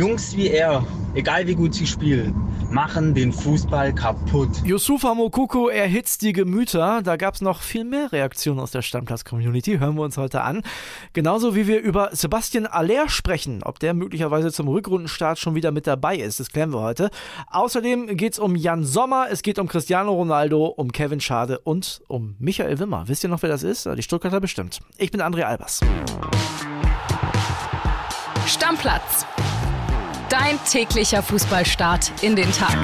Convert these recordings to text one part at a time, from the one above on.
Jungs wie er, egal wie gut sie spielen, machen den Fußball kaputt. Yusufa Mokoko erhitzt die Gemüter. Da gab es noch viel mehr Reaktionen aus der Stammplatz-Community. Hören wir uns heute an. Genauso wie wir über Sebastian Aller sprechen. Ob der möglicherweise zum Rückrundenstart schon wieder mit dabei ist, das klären wir heute. Außerdem geht es um Jan Sommer, es geht um Cristiano Ronaldo, um Kevin Schade und um Michael Wimmer. Wisst ihr noch, wer das ist? Die Stuttgarter bestimmt. Ich bin André Albers. Stammplatz. Dein täglicher Fußballstart in den Tag.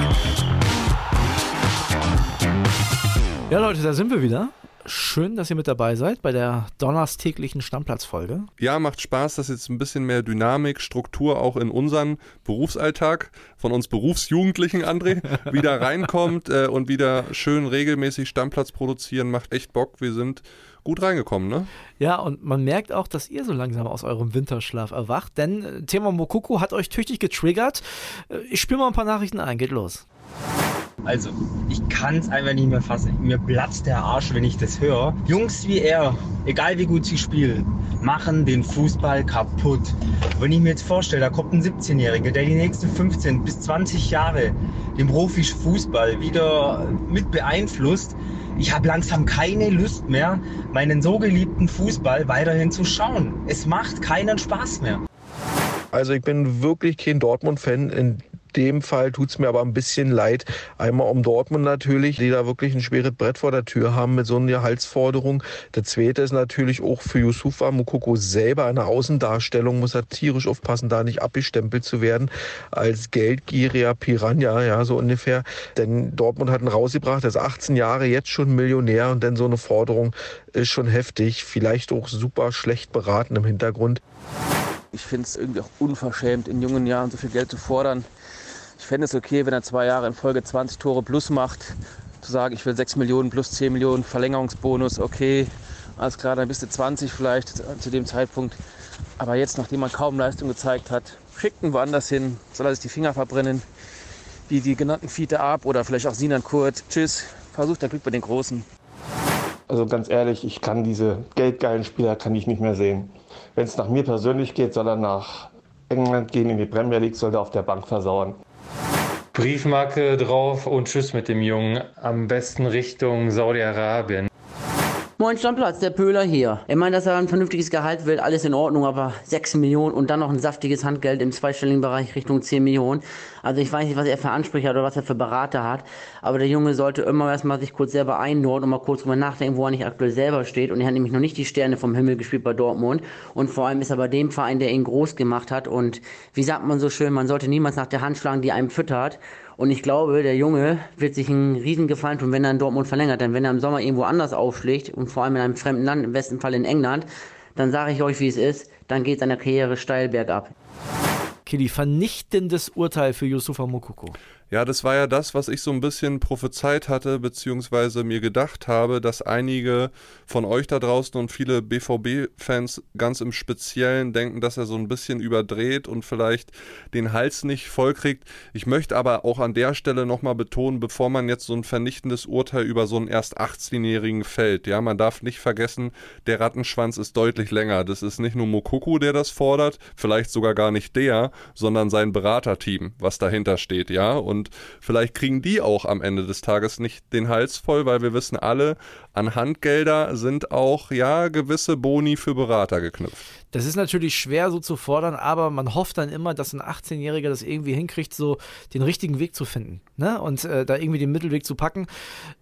Ja, Leute, da sind wir wieder. Schön, dass ihr mit dabei seid bei der donnerstäglichen Stammplatzfolge. Ja, macht Spaß, dass jetzt ein bisschen mehr Dynamik, Struktur auch in unseren Berufsalltag von uns Berufsjugendlichen, André, wieder reinkommt äh, und wieder schön regelmäßig Stammplatz produzieren. Macht echt Bock. Wir sind gut reingekommen, ne? Ja, und man merkt auch, dass ihr so langsam aus eurem Winterschlaf erwacht, denn äh, Thema Mokoko hat euch tüchtig getriggert. Äh, ich spiele mal ein paar Nachrichten ein, geht los. Also, ich kann es einfach nicht mehr fassen. Mir platzt der Arsch, wenn ich das höre. Jungs wie er, egal wie gut sie spielen, machen den Fußball kaputt. Wenn ich mir jetzt vorstelle, da kommt ein 17-Jähriger, der die nächsten 15 bis 20 Jahre den Profifußball wieder mit beeinflusst, ich habe langsam keine Lust mehr, meinen so geliebten Fußball weiterhin zu schauen. Es macht keinen Spaß mehr. Also ich bin wirklich kein Dortmund-Fan. In dem Fall tut es mir aber ein bisschen leid. Einmal um Dortmund natürlich, die da wirklich ein schweres Brett vor der Tür haben mit so einer Gehaltsforderung. Der zweite ist natürlich auch für Yusufa Mukoko selber eine Außendarstellung, muss er tierisch aufpassen, da nicht abgestempelt zu werden als geldgieriger Piranha, ja, so ungefähr. Denn Dortmund hat ihn rausgebracht, er ist 18 Jahre, jetzt schon Millionär und dann so eine Forderung ist schon heftig, vielleicht auch super schlecht beraten im Hintergrund. Ich finde es irgendwie auch unverschämt, in jungen Jahren so viel Geld zu fordern. Ich fände es okay, wenn er zwei Jahre in Folge 20 Tore plus macht, zu sagen, ich will 6 Millionen plus 10 Millionen Verlängerungsbonus, okay, alles klar, dann bist du 20 vielleicht zu dem Zeitpunkt. Aber jetzt, nachdem man kaum Leistung gezeigt hat, schickt ihn woanders hin, soll er sich die Finger verbrennen, wie die genannten Fiete ab oder vielleicht auch Sinan Kurt. Tschüss, versucht dein Glück bei den Großen. Also ganz ehrlich, ich kann diese geldgeilen Spieler kann ich nicht mehr sehen. Wenn es nach mir persönlich geht, soll er nach England gehen in die Premier League, soll er auf der Bank versauern. Briefmarke drauf und tschüss mit dem Jungen. Am besten Richtung Saudi-Arabien. Moin Stammplatz, der Pöhler hier. Er meint, dass er ein vernünftiges Gehalt will, alles in Ordnung, aber 6 Millionen und dann noch ein saftiges Handgeld im zweistelligen Bereich Richtung 10 Millionen. Also ich weiß nicht, was er für Ansprüche hat oder was er für Berater hat, aber der Junge sollte immer erstmal sich kurz selber einnorden und mal kurz drüber nachdenken, wo er nicht aktuell selber steht. Und er hat nämlich noch nicht die Sterne vom Himmel gespielt bei Dortmund. Und vor allem ist er bei dem Verein, der ihn groß gemacht hat. Und wie sagt man so schön, man sollte niemals nach der Hand schlagen, die einem füttert. Und ich glaube, der Junge wird sich einen riesen Gefallen tun, wenn er in Dortmund verlängert. Denn wenn er im Sommer irgendwo anders aufschlägt und vor allem in einem fremden Land, im besten Fall in England, dann sage ich euch, wie es ist, dann geht seine Karriere steil bergab. Kili, vernichtendes Urteil für Yusufa Mokoko. Ja, das war ja das, was ich so ein bisschen prophezeit hatte, beziehungsweise mir gedacht habe, dass einige von euch da draußen und viele BVB-Fans ganz im Speziellen denken, dass er so ein bisschen überdreht und vielleicht den Hals nicht vollkriegt. Ich möchte aber auch an der Stelle nochmal betonen, bevor man jetzt so ein vernichtendes Urteil über so einen erst 18-Jährigen fällt, ja, man darf nicht vergessen, der Rattenschwanz ist deutlich länger. Das ist nicht nur Mokoko, der das fordert, vielleicht sogar gar nicht der, sondern sein Beraterteam, was dahinter steht, ja, und und vielleicht kriegen die auch am Ende des Tages nicht den Hals voll, weil wir wissen alle, an Handgelder sind auch ja gewisse Boni für Berater geknüpft. Das ist natürlich schwer so zu fordern, aber man hofft dann immer, dass ein 18-Jähriger das irgendwie hinkriegt, so den richtigen Weg zu finden ne? und äh, da irgendwie den Mittelweg zu packen.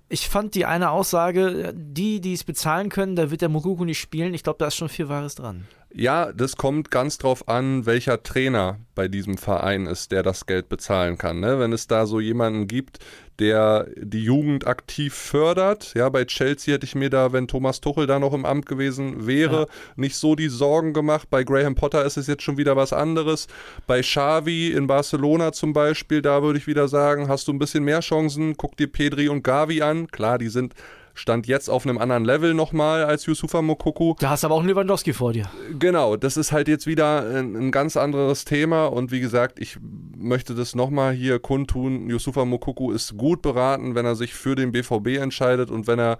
Ich fand die eine Aussage, die, die es bezahlen können, da wird der Mokuku nicht spielen. Ich glaube, da ist schon viel Wahres dran. Ja, das kommt ganz drauf an, welcher Trainer bei diesem Verein ist, der das Geld bezahlen kann. Ne? Wenn es da so jemanden gibt, der die Jugend aktiv fördert. Ja, bei Chelsea hätte ich mir da, wenn Thomas Tuchel da noch im Amt gewesen wäre, ja. nicht so die Sorgen gemacht. Bei Graham Potter ist es jetzt schon wieder was anderes. Bei Xavi in Barcelona zum Beispiel, da würde ich wieder sagen, hast du ein bisschen mehr Chancen. Guck dir Pedri und Gavi an. Klar, die sind stand jetzt auf einem anderen Level nochmal als Yusufa Mokoko. Da hast du aber auch einen Lewandowski vor dir. Genau, das ist halt jetzt wieder ein, ein ganz anderes Thema und wie gesagt, ich möchte das nochmal hier kundtun. Yusufa Mokoko ist gut beraten, wenn er sich für den BVB entscheidet und wenn er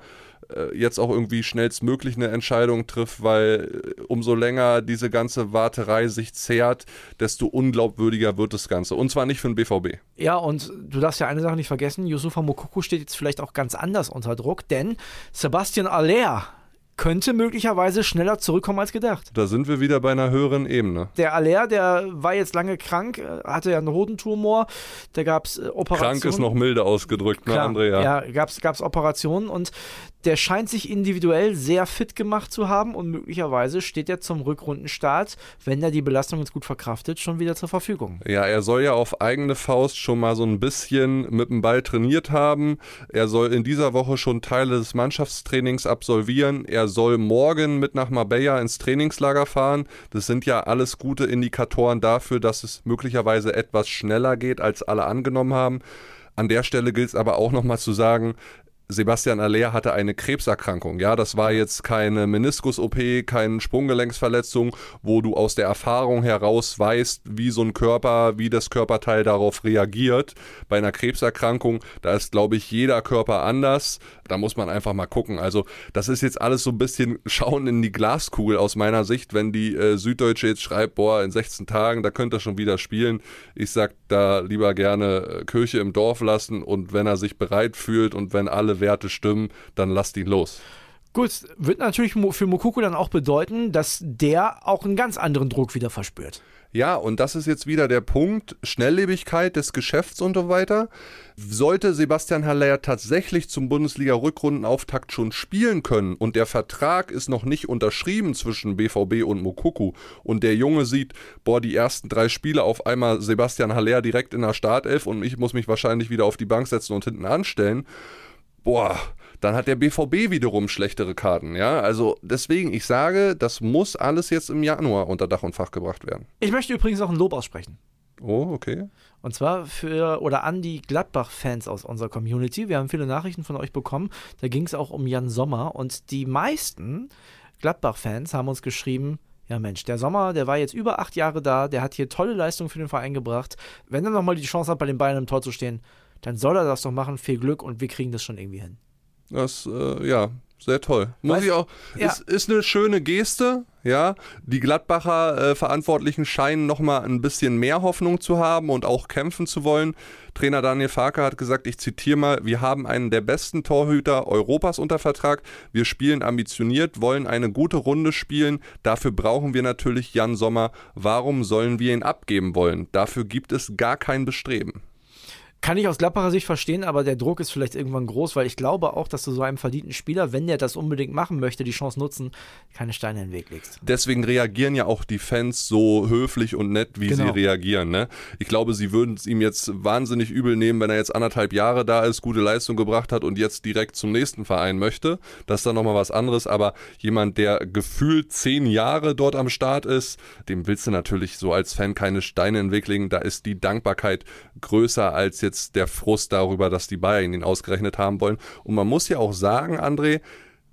jetzt auch irgendwie schnellstmöglich eine Entscheidung trifft, weil äh, umso länger diese ganze Warterei sich zehrt, desto unglaubwürdiger wird das Ganze. Und zwar nicht für den BVB. Ja, und du darfst ja eine Sache nicht vergessen, Yusufa Mokoko steht jetzt vielleicht auch ganz anders unter Druck, denn Sebastian Aller könnte möglicherweise schneller zurückkommen als gedacht. Da sind wir wieder bei einer höheren Ebene. Der Aller, der war jetzt lange krank, äh, hatte ja einen Hodentumor, da gab es äh, Operationen. Krank ist noch milde ausgedrückt, ne, Klar, Andrea? Ja, gab es Operationen und der scheint sich individuell sehr fit gemacht zu haben und möglicherweise steht er zum Rückrundenstart, wenn er die Belastung jetzt gut verkraftet, schon wieder zur Verfügung. Ja, er soll ja auf eigene Faust schon mal so ein bisschen mit dem Ball trainiert haben. Er soll in dieser Woche schon Teile des Mannschaftstrainings absolvieren. Er soll morgen mit nach Marbella ins Trainingslager fahren. Das sind ja alles gute Indikatoren dafür, dass es möglicherweise etwas schneller geht, als alle angenommen haben. An der Stelle gilt es aber auch nochmal zu sagen, Sebastian Aller hatte eine Krebserkrankung. Ja, das war jetzt keine Meniskus-OP, keine Sprunggelenksverletzung, wo du aus der Erfahrung heraus weißt, wie so ein Körper, wie das Körperteil darauf reagiert. Bei einer Krebserkrankung, da ist, glaube ich, jeder Körper anders. Da muss man einfach mal gucken. Also, das ist jetzt alles so ein bisschen Schauen in die Glaskugel aus meiner Sicht, wenn die äh, Süddeutsche jetzt schreibt, boah, in 16 Tagen, da könnte er schon wieder spielen. Ich sag da lieber gerne äh, Kirche im Dorf lassen und wenn er sich bereit fühlt und wenn alle Werte stimmen, dann lasst ihn los. Gut, wird natürlich für Mokoko dann auch bedeuten, dass der auch einen ganz anderen Druck wieder verspürt. Ja, und das ist jetzt wieder der Punkt, Schnelllebigkeit des Geschäfts und so weiter. Sollte Sebastian Haller tatsächlich zum Bundesliga-Rückrundenauftakt schon spielen können und der Vertrag ist noch nicht unterschrieben zwischen BVB und Mokuku und der Junge sieht, boah, die ersten drei Spiele auf einmal Sebastian Haller direkt in der Startelf und ich muss mich wahrscheinlich wieder auf die Bank setzen und hinten anstellen, boah, dann hat der BVB wiederum schlechtere Karten. Ja, also deswegen, ich sage, das muss alles jetzt im Januar unter Dach und Fach gebracht werden. Ich möchte übrigens auch ein Lob aussprechen. Oh, okay. Und zwar für oder an die Gladbach-Fans aus unserer Community. Wir haben viele Nachrichten von euch bekommen. Da ging es auch um Jan Sommer und die meisten Gladbach-Fans haben uns geschrieben, ja Mensch, der Sommer, der war jetzt über acht Jahre da, der hat hier tolle Leistungen für den Verein gebracht. Wenn er nochmal die Chance hat, bei den Bayern im Tor zu stehen, dann soll er das doch machen. Viel Glück und wir kriegen das schon irgendwie hin. Das, äh, ja, sehr toll. Muss ich auch. Ja. Ist, ist eine schöne Geste, ja. Die Gladbacher äh, Verantwortlichen scheinen nochmal ein bisschen mehr Hoffnung zu haben und auch kämpfen zu wollen. Trainer Daniel Farke hat gesagt, ich zitiere mal, wir haben einen der besten Torhüter Europas unter Vertrag. Wir spielen ambitioniert, wollen eine gute Runde spielen. Dafür brauchen wir natürlich Jan Sommer. Warum sollen wir ihn abgeben wollen? Dafür gibt es gar kein Bestreben. Kann ich aus Gladbacher Sicht verstehen, aber der Druck ist vielleicht irgendwann groß, weil ich glaube auch, dass du so einem verdienten Spieler, wenn der das unbedingt machen möchte, die Chance nutzen, keine Steine in den Weg legst. Deswegen reagieren ja auch die Fans so höflich und nett, wie Genau. sie reagieren. Ne? Ich glaube, sie würden es ihm jetzt wahnsinnig übel nehmen, wenn er jetzt anderthalb Jahre da ist, gute Leistung gebracht hat und jetzt direkt zum nächsten Verein möchte. Das ist dann nochmal was anderes. Aber jemand, der gefühlt zehn Jahre dort am Start ist, dem willst du natürlich so als Fan keine Steine in den Weg legen. Da ist die Dankbarkeit größer als jetzt der Frust darüber, dass die Bayern ihn ausgerechnet haben wollen. Und man muss ja auch sagen, André,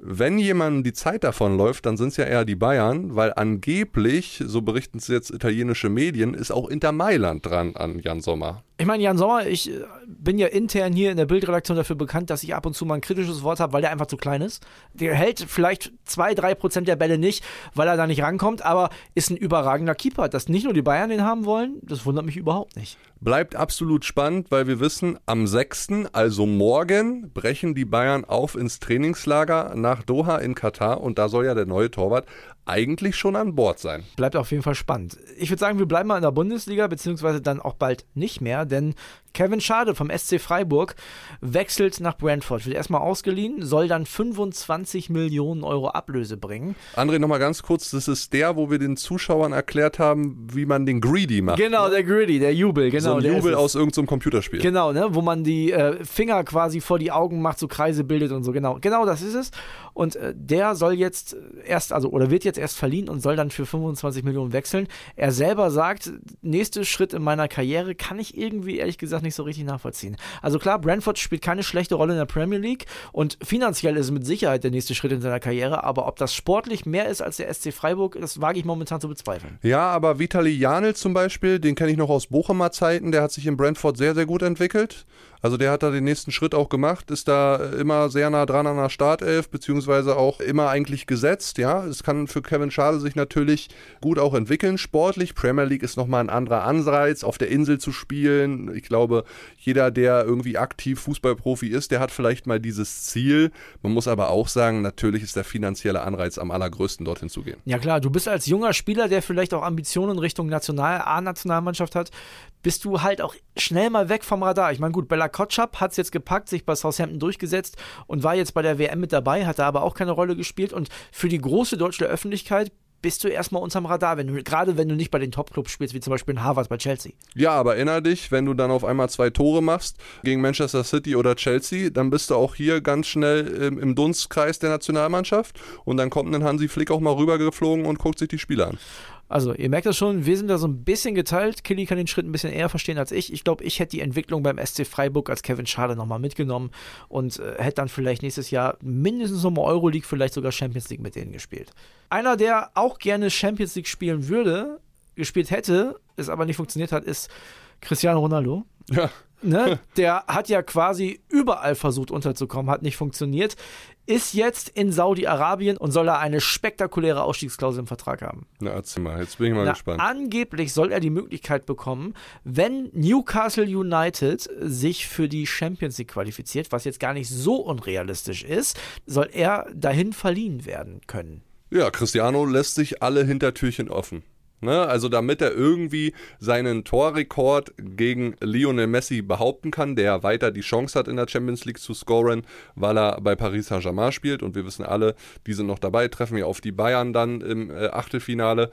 wenn jemand die Zeit davon läuft, dann sind es ja eher die Bayern, weil angeblich, so berichten es jetzt italienische Medien, ist auch Inter Mailand dran an Jan Sommer. Ich meine, Jan Sommer, ich äh, bin ja intern hier in der Bildredaktion dafür bekannt, dass ich ab und zu mal ein kritisches Wort habe, weil der einfach zu klein ist. Der hält vielleicht zwei, drei Prozent der Bälle nicht, weil er da nicht rankommt, aber ist ein überragender Keeper. Dass nicht nur die Bayern den haben wollen, das wundert mich überhaupt nicht. Bleibt absolut spannend, weil wir wissen, am 6., also morgen, brechen die Bayern auf ins Trainingslager nach Doha in Katar und da soll ja der neue Torwart eigentlich schon an Bord sein. Bleibt auf jeden Fall spannend. Ich würde sagen, wir bleiben mal in der Bundesliga, beziehungsweise dann auch bald nicht mehr, denn Kevin Schade vom SC Freiburg wechselt nach Brentford. Wird erstmal ausgeliehen, soll dann 25 Millionen Euro Ablöse bringen. André, nochmal ganz kurz, das ist der, wo wir den Zuschauern erklärt haben, wie man den Greedy macht. Genau, der Gritty, der Jubel, genau. so ein der Jubel aus irgendeinem Computerspiel. Genau, ne, wo man die äh, Finger quasi vor die Augen macht, so Kreise bildet und so. Genau, genau das ist es. Und äh, der soll jetzt erst, also oder wird jetzt erst verliehen und soll dann für 25 Millionen wechseln. Er selber sagt, nächster Schritt in meiner Karriere kann ich irgendwie ehrlich gesagt nicht so richtig nachvollziehen. Also klar, Brentford spielt keine schlechte Rolle in der Premier League und finanziell ist es mit Sicherheit der nächste Schritt in seiner Karriere, aber ob das sportlich mehr ist als der SC Freiburg, das wage ich momentan zu bezweifeln. Ja, aber Vitali Janel zum Beispiel, den kenne ich noch aus Bochumer Zeiten, der hat sich in Brentford sehr, sehr gut entwickelt. Also der hat da den nächsten Schritt auch gemacht, ist da immer sehr nah dran an der Startelf, beziehungsweise auch immer eigentlich gesetzt. Ja, es kann für Kevin Schade sich natürlich gut auch entwickeln, sportlich. Premier League ist nochmal ein anderer Anreiz, auf der Insel zu spielen. Ich glaube, jeder, der irgendwie aktiv Fußballprofi ist, der hat vielleicht mal dieses Ziel. Man muss aber auch sagen, natürlich ist der finanzielle Anreiz am allergrößten, dorthin zu gehen. Ja klar, du bist als junger Spieler, der vielleicht auch Ambitionen Richtung National A-Nationalmannschaft hat, bist du halt auch schnell mal weg vom Radar. Ich meine, gut, Bella Kotschap hat es jetzt gepackt, sich bei Southampton durchgesetzt und war jetzt bei der WM mit dabei, hat da aber auch keine Rolle gespielt. Und für die große deutsche Öffentlichkeit bist du erstmal unterm Radar, wenn du, gerade wenn du nicht bei den Top-Clubs spielst, wie zum Beispiel in Harvard bei Chelsea. Ja, aber erinnere dich, wenn du dann auf einmal zwei Tore machst gegen Manchester City oder Chelsea, dann bist du auch hier ganz schnell im, im Dunstkreis der Nationalmannschaft und dann kommt ein Hansi Flick auch mal rübergeflogen und guckt sich die Spiele an. Also, ihr merkt das schon, wir sind da so ein bisschen geteilt. Killy kann den Schritt ein bisschen eher verstehen als ich. Ich glaube, ich hätte die Entwicklung beim SC Freiburg als Kevin Schade nochmal mitgenommen und äh, hätte dann vielleicht nächstes Jahr mindestens nochmal Euroleague, vielleicht sogar Champions League mit denen gespielt. Einer, der auch gerne Champions League spielen würde, gespielt hätte, es aber nicht funktioniert hat, ist Cristiano Ronaldo. Ja. Ne? Der hat ja quasi überall versucht unterzukommen, hat nicht funktioniert, ist jetzt in Saudi-Arabien und soll da eine spektakuläre Ausstiegsklausel im Vertrag haben. Na, erzähl mal, jetzt bin ich mal Na, gespannt. Angeblich soll er die Möglichkeit bekommen, wenn Newcastle United sich für die Champions League qualifiziert, was jetzt gar nicht so unrealistisch ist, soll er dahin verliehen werden können. Ja, Cristiano lässt sich alle Hintertürchen offen. Ne? Also damit er irgendwie seinen Torrekord gegen Lionel Messi behaupten kann, der weiter die Chance hat, in der Champions League zu scoren, weil er bei Paris Saint-Germain spielt. Und wir wissen alle, die sind noch dabei, treffen wir auf die Bayern dann im äh, Achtelfinale.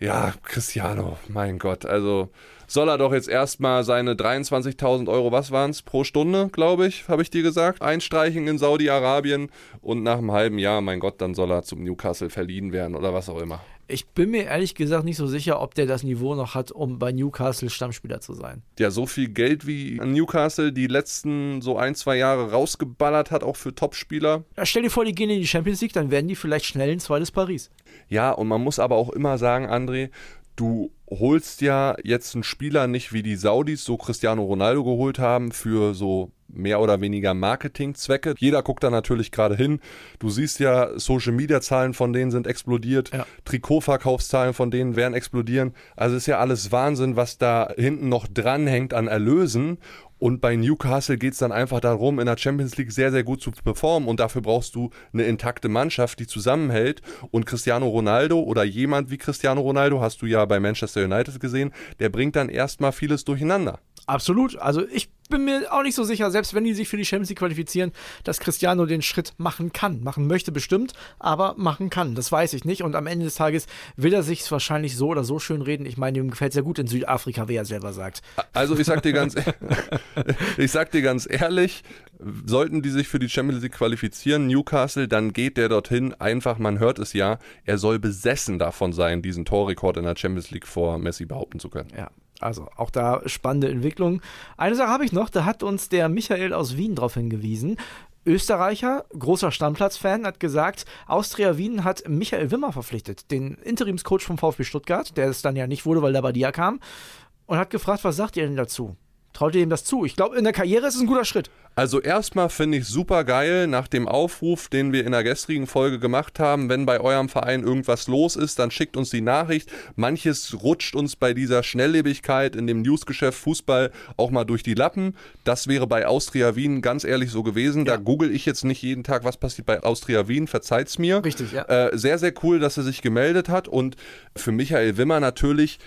Ja, Cristiano, mein Gott, also soll er doch jetzt erstmal seine 23.000 Euro, was waren es, pro Stunde, glaube ich, habe ich dir gesagt, einstreichen in Saudi-Arabien und nach einem halben Jahr, mein Gott, dann soll er zum Newcastle verliehen werden oder was auch immer. Ich bin mir ehrlich gesagt nicht so sicher, ob der das Niveau noch hat, um bei Newcastle Stammspieler zu sein. Ja, so viel Geld wie Newcastle die letzten so ein, zwei Jahre rausgeballert hat, auch für Topspieler. Ja, stell dir vor, die gehen in die Champions League, dann werden die vielleicht schnell ein zweites Paris. Ja, und man muss aber auch immer sagen, André, du holst ja jetzt einen Spieler nicht wie die Saudis so Cristiano Ronaldo geholt haben für so mehr oder weniger Marketingzwecke. Jeder guckt da natürlich gerade hin. Du siehst ja, Social Media Zahlen von denen sind explodiert, Ja. Trikotverkaufszahlen von denen werden explodieren. Also ist ja alles Wahnsinn, was da hinten noch dranhängt an Erlösen. Und bei Newcastle geht es dann einfach darum, in der Champions League sehr, sehr gut zu performen. Und dafür brauchst du eine intakte Mannschaft, die zusammenhält. Und Cristiano Ronaldo oder jemand wie Cristiano Ronaldo, hast du ja bei Manchester United gesehen, der bringt dann erstmal vieles durcheinander. Absolut. Also ich bin mir auch nicht so sicher, selbst wenn die sich für die Champions League qualifizieren, dass Cristiano den Schritt machen kann. Machen möchte bestimmt, aber machen kann. Das weiß ich nicht. Und am Ende des Tages will er sich wahrscheinlich so oder so schön reden. Ich meine, ihm gefällt sehr gut in Südafrika, wie er selber sagt. Also ich sag dir ganz, ich sag dir ganz ehrlich, sollten die sich für die Champions League qualifizieren, Newcastle, dann geht der dorthin. Einfach, man hört es ja, er soll besessen davon sein, diesen Torrekord in der Champions League vor Messi behaupten zu können. Ja. Also auch da spannende Entwicklung. Eine Sache habe ich noch, da hat uns der Michael aus Wien darauf hingewiesen. Österreicher, großer Stammplatz-Fan, hat gesagt, Austria Wien hat Michael Wimmer verpflichtet, den Interimscoach vom VfB Stuttgart, der es dann ja nicht wurde, weil der Badia kam, und hat gefragt, was sagt ihr denn dazu? Traut ihr ihm das zu? Ich glaube, in der Karriere ist es ein guter Schritt. Also erstmal finde ich super geil nach dem Aufruf, den wir in der gestrigen Folge gemacht haben, wenn bei eurem Verein irgendwas los ist, dann schickt uns die Nachricht. Manches rutscht uns bei dieser Schnelllebigkeit in dem Newsgeschäft Fußball auch mal durch die Lappen. Das wäre bei Austria Wien ganz ehrlich so gewesen. Da google ich jetzt nicht jeden Tag, was passiert bei Austria Wien, verzeiht's mir. Richtig, ja. Äh, sehr, sehr cool, dass er sich gemeldet hat und für Michael Wimmer natürlich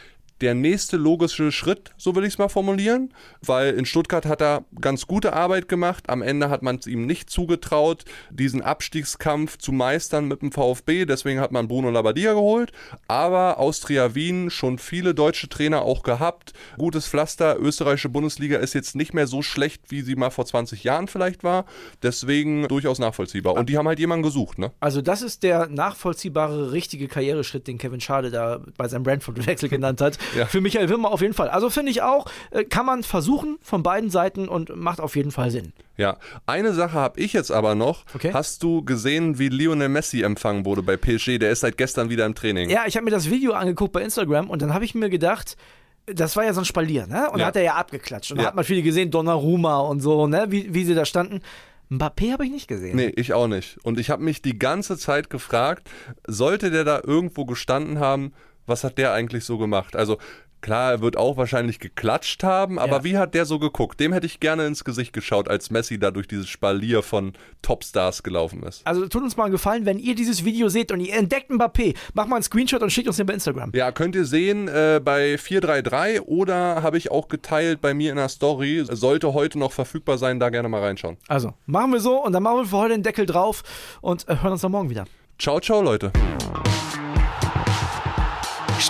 der nächste logische Schritt, so will ich es mal formulieren, weil in Stuttgart hat er ganz gute Arbeit gemacht. Am Ende hat man es ihm nicht zugetraut, diesen Abstiegskampf zu meistern mit dem VfB. Deswegen hat man Bruno Labbadia geholt. Aber Austria Wien schon viele deutsche Trainer auch gehabt. Gutes Pflaster. Österreichische Bundesliga ist jetzt nicht mehr so schlecht, wie sie mal vor 20 Jahren vielleicht war. Deswegen durchaus nachvollziehbar. Und die haben halt jemanden gesucht, ne? Also das ist der nachvollziehbare, richtige Karriereschritt, den Kevin Schade da bei seinem Brentford-Wechsel genannt hat. Ja. Für Michael Wimmer auf jeden Fall. Also finde ich auch, äh, kann man versuchen von beiden Seiten und macht auf jeden Fall Sinn. Ja, eine Sache habe ich jetzt aber noch. Okay. Hast du gesehen, wie Lionel Messi empfangen wurde bei PSG? Der ist seit gestern wieder im Training. Ja, ich habe mir das Video angeguckt bei Instagram und dann habe ich mir gedacht, das war ja so ein Spalier, ne? Und da Ja. hat er ja abgeklatscht. Und da Ja. hat man viele gesehen, Donnarumma und so, ne? Wie, wie sie da standen. Mbappé habe ich nicht gesehen. Nee, ich auch nicht. Und ich habe mich die ganze Zeit gefragt, sollte der da irgendwo gestanden haben, was hat der eigentlich so gemacht? Also klar, er wird auch wahrscheinlich geklatscht haben, aber Ja. wie hat der so geguckt? Dem hätte ich gerne ins Gesicht geschaut, als Messi da durch dieses Spalier von Topstars gelaufen ist. Also tut uns mal einen Gefallen, wenn ihr dieses Video seht und ihr entdeckt Mbappé, macht mal einen Screenshot und schickt uns den bei Instagram. Ja, könnt ihr sehen äh, bei 433 oder habe ich auch geteilt bei mir in der Story. Sollte heute noch verfügbar sein, da gerne mal reinschauen. Also, machen wir so und dann machen wir für heute den Deckel drauf und äh, hören uns dann morgen wieder. Ciao, ciao, Leute.